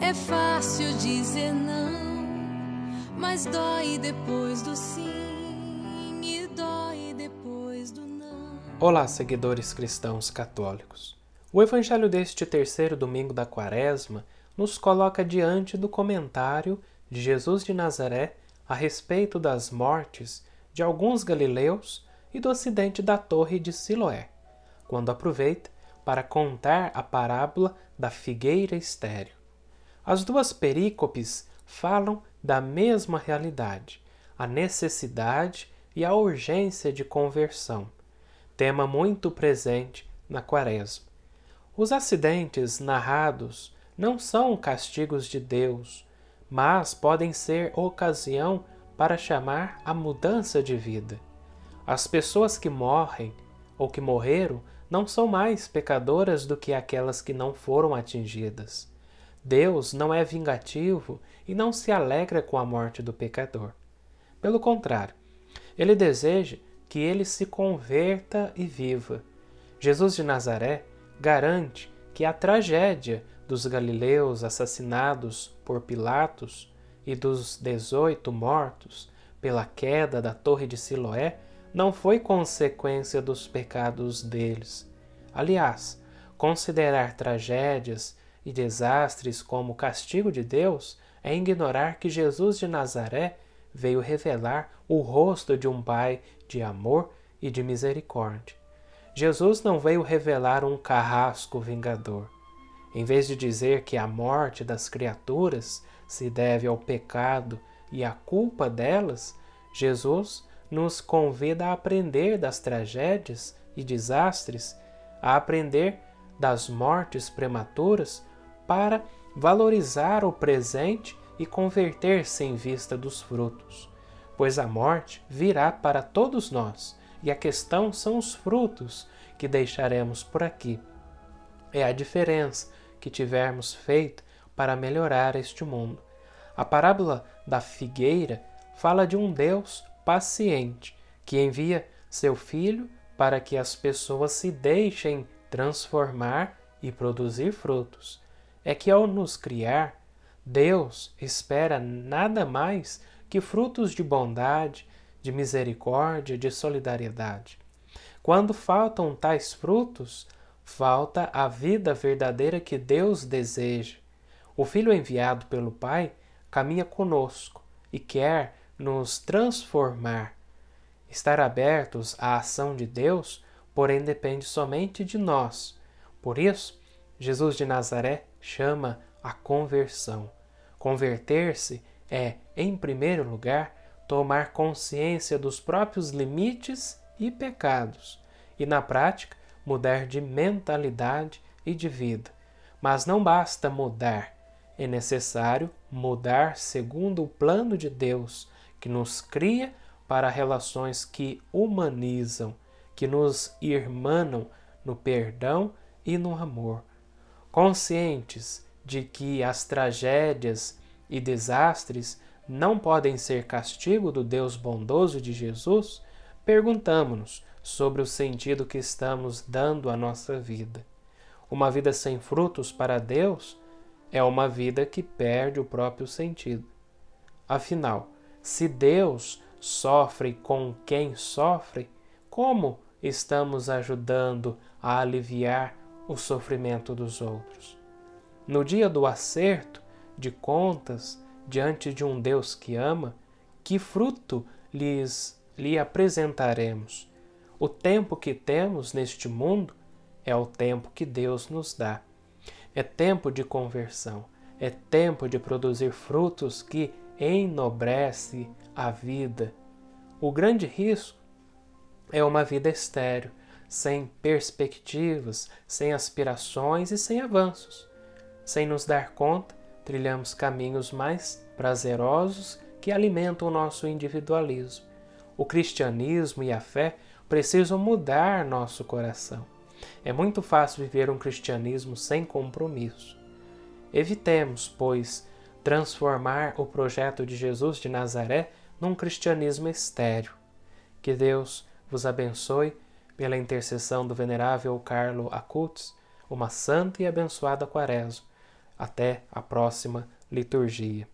é fácil dizer não, mas dói depois do sim e dói depois do não. Olá, seguidores cristãos católicos. O evangelho deste terceiro domingo da Quaresma nos coloca diante do comentário de Jesus de Nazaré a respeito das mortes de alguns galileus e do acidente da torre de Siloé, quando aproveita para contar a parábola da figueira estéril. As duas perícopes falam da mesma realidade, a necessidade e a urgência de conversão, tema muito presente na Quaresma. Os acidentes narrados não são castigos de Deus, mas podem ser ocasião para chamar a mudança de vida. As pessoas que morrem ou que morreram não são mais pecadoras do que aquelas que não foram atingidas. Deus não é vingativo e não se alegra com a morte do pecador. Pelo contrário, ele deseja que ele se converta e viva. Jesus de Nazaré garante que a tragédia dos galileus assassinados por Pilatos e dos dezoito mortos pela queda da Torre de Siloé não foi consequência dos pecados deles. Aliás, considerar tragédias e desastres como castigo de Deus é ignorar que Jesus de Nazaré veio revelar o rosto de um Pai de amor e de misericórdia. Jesus não veio revelar um carrasco vingador. Em vez de dizer que a morte das criaturas se deve ao pecado e à culpa delas, Jesus nos convida a aprender das tragédias e desastres, a aprender das mortes prematuras para valorizar o presente e converter-se em vista dos frutos. Pois a morte virá para todos nós, e a questão são os frutos que deixaremos por aqui. É a diferença que tivermos feito para melhorar este mundo. A parábola da figueira fala de um Deus paciente que envia seu filho para que as pessoas se deixem transformar e produzir frutos. É que ao nos criar, Deus espera nada mais que frutos de bondade, de misericórdia, de solidariedade. Quando faltam tais frutos, falta a vida verdadeira que Deus deseja. O Filho enviado pelo Pai caminha conosco e quer nos transformar. Estar abertos à ação de Deus, porém, depende somente de nós. Por isso, Jesus de Nazaré chama a conversão. Converter-se é, em primeiro lugar, tomar consciência dos próprios limites e pecados, e na prática, mudar de mentalidade e de vida. Mas não basta mudar, é necessário mudar segundo o plano de Deus, que nos cria para relações que humanizam, que nos irmanam no perdão e no amor. Conscientes de que as tragédias e desastres não podem ser castigo do Deus bondoso de Jesus, perguntamos-nos sobre o sentido que estamos dando à nossa vida. Uma vida sem frutos para Deus é uma vida que perde o próprio sentido. Afinal, se Deus sofre com quem sofre, como estamos ajudando a aliviar o sofrimento dos outros? No dia do acerto de contas diante de um Deus que ama, que fruto lhes lhe apresentaremos? O tempo que temos neste mundo é o tempo que Deus nos dá. É tempo de conversão, é tempo de produzir frutos que enobrece a vida. O grande risco é uma vida estéril, sem perspectivas, sem aspirações e sem avanços. Sem nos dar conta, trilhamos caminhos mais prazerosos que alimentam o nosso individualismo. O cristianismo e a fé precisam mudar nosso coração. É muito fácil viver um cristianismo sem compromisso. Evitemos, pois, transformar o projeto de Jesus de Nazaré num cristianismo estéril. Que Deus vos abençoe pela intercessão do venerável Carlo Acutis, uma santa e abençoada quaresma. Até a próxima liturgia.